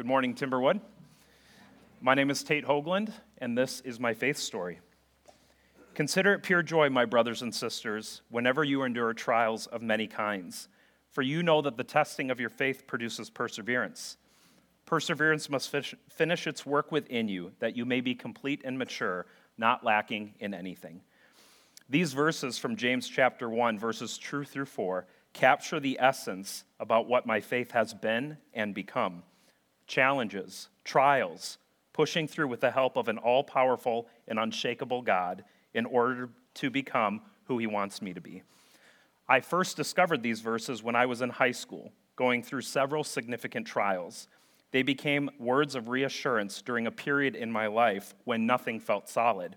Good morning, Timberwood. My name is Tait Hoglund, and this is my faith story. Consider it pure joy, my brothers and sisters, whenever you endure trials of many kinds, for you know that the testing of your faith produces perseverance. Perseverance must finish its work within you, that you may be complete and mature, not lacking in anything. These verses from James chapter 1, verses 2 through 4, capture the essence about what my faith has been and become challenges, trials, pushing through with the help of an all powerful and unshakable God in order to become who He wants me to be. I first discovered these verses when I was in high school, going through several significant trials. They became words of reassurance during a period in my life when nothing felt solid.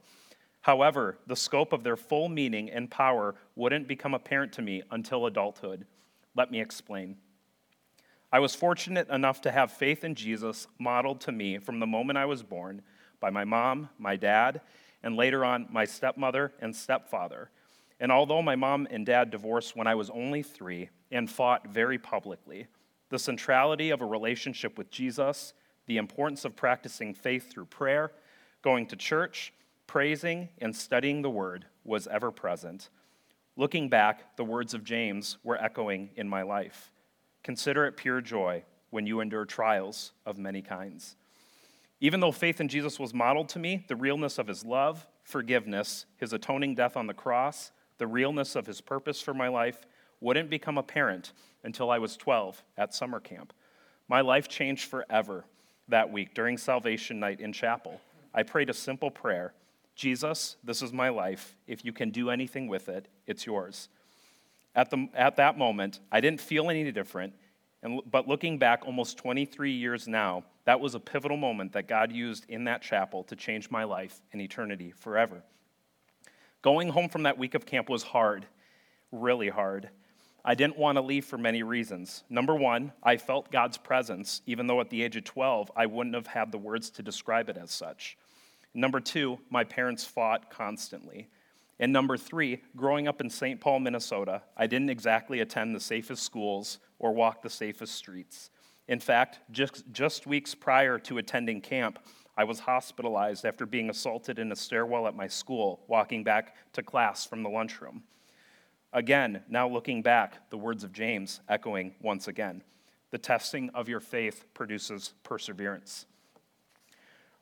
However, the scope of their full meaning and power wouldn't become apparent to me until adulthood. Let me explain. I was fortunate enough to have faith in Jesus modeled to me from the moment I was born by my mom, my dad, and later on my stepmother and stepfather. And although my mom and dad divorced when I was only three and fought very publicly, the centrality of a relationship with Jesus, the importance of practicing faith through prayer, going to church, praising, and studying the word was ever present. Looking back, the words of James were echoing in my life. Consider it pure joy when you endure trials of many kinds. Even though faith in Jesus was modeled to me, the realness of his love, forgiveness, his atoning death on the cross, the realness of his purpose for my life wouldn't become apparent until I was 12 at summer camp. My life changed forever that week during salvation night in chapel. I prayed a simple prayer Jesus, this is my life. If you can do anything with it, it's yours. At, the, at that moment, I didn't feel any different, and, but looking back almost 23 years now, that was a pivotal moment that God used in that chapel to change my life and eternity forever. Going home from that week of camp was hard, really hard. I didn't want to leave for many reasons. Number one, I felt God's presence, even though at the age of 12, I wouldn't have had the words to describe it as such. Number two, my parents fought constantly. And number three, growing up in St. Paul, Minnesota, I didn't exactly attend the safest schools or walk the safest streets. In fact, just, just weeks prior to attending camp, I was hospitalized after being assaulted in a stairwell at my school, walking back to class from the lunchroom. Again, now looking back, the words of James echoing once again the testing of your faith produces perseverance.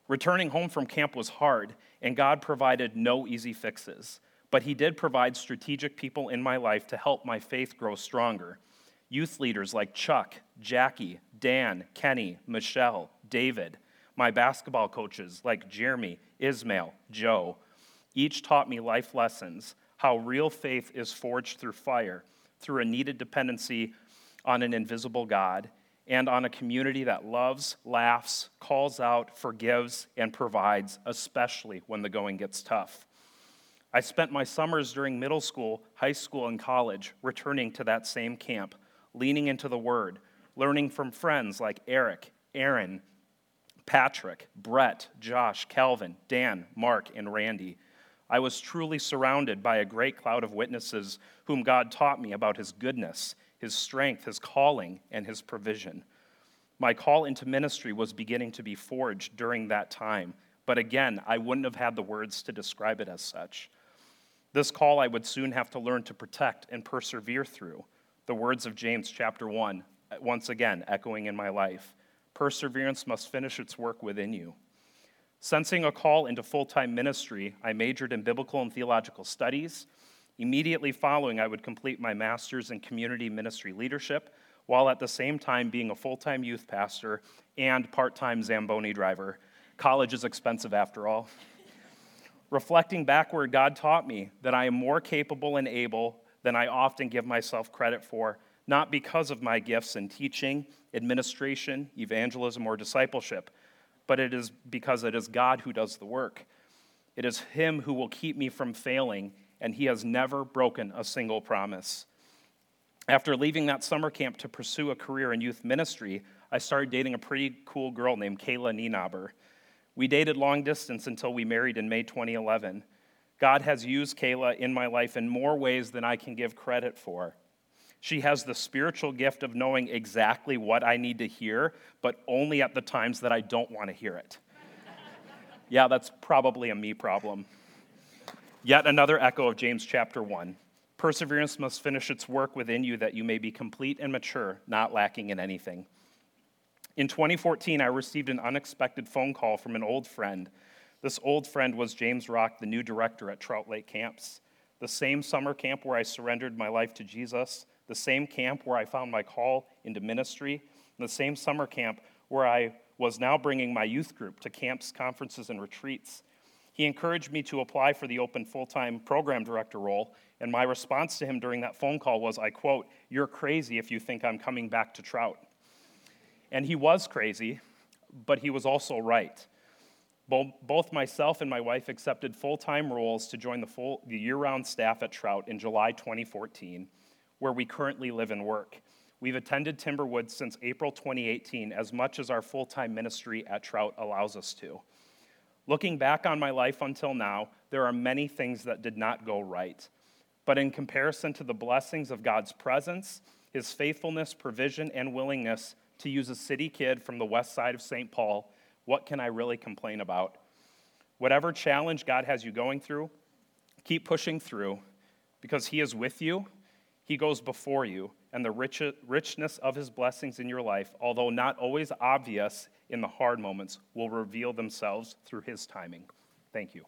Returning home from camp was hard, and God provided no easy fixes. But He did provide strategic people in my life to help my faith grow stronger. Youth leaders like Chuck, Jackie, Dan, Kenny, Michelle, David, my basketball coaches like Jeremy, Ismail, Joe, each taught me life lessons how real faith is forged through fire, through a needed dependency on an invisible God, and on a community that loves, laughs, calls out, forgives, and provides, especially when the going gets tough. I spent my summers during middle school, high school, and college returning to that same camp, leaning into the Word, learning from friends like Eric, Aaron, Patrick, Brett, Josh, Calvin, Dan, Mark, and Randy. I was truly surrounded by a great cloud of witnesses whom God taught me about His goodness his strength, his calling, and his provision. My call into ministry was beginning to be forged during that time, but again, I wouldn't have had the words to describe it as such. This call I would soon have to learn to protect and persevere through. The words of James chapter 1, once again echoing in my life Perseverance must finish its work within you. Sensing a call into full time ministry, I majored in biblical and theological studies Immediately following, I would complete my master's in community ministry leadership, while at the same time being a full time youth pastor and part time Zamboni driver. College is expensive after all. Reflecting backward, God taught me that I am more capable and able than I often give myself credit for, not because of my gifts in teaching, administration, evangelism, or discipleship, but it is because it is God who does the work. It is Him who will keep me from failing and he has never broken a single promise. After leaving that summer camp to pursue a career in youth ministry, I started dating a pretty cool girl named Kayla Nienaber. We dated long distance until we married in May 2011. God has used Kayla in my life in more ways than I can give credit for. She has the spiritual gift of knowing exactly what I need to hear, but only at the times that I don't want to hear it. yeah, that's probably a me problem. Yet another echo of James chapter 1. Perseverance must finish its work within you that you may be complete and mature, not lacking in anything. In 2014, I received an unexpected phone call from an old friend. This old friend was James Rock, the new director at Trout Lake Camps, the same summer camp where I surrendered my life to Jesus the same camp where I found my call into ministry, and the same summer camp where I was now bringing my youth group to camps, conferences, and retreats. He encouraged me to apply for the open full time program director role, and my response to him during that phone call was, I quote, You're crazy if you think I'm coming back to Trout. And he was crazy, but he was also right. Both myself and my wife accepted full time roles to join the, full, the year round staff at Trout in July 2014 where we currently live and work. We've attended Timberwood since April 2018 as much as our full time ministry at Trout allows us to. Looking back on my life until now, there are many things that did not go right. But in comparison to the blessings of God's presence, his faithfulness, provision, and willingness to use a city kid from the west side of St. Paul, what can I really complain about? Whatever challenge God has you going through, keep pushing through because he is with you he goes before you, and the rich, richness of his blessings in your life, although not always obvious in the hard moments, will reveal themselves through his timing. Thank you.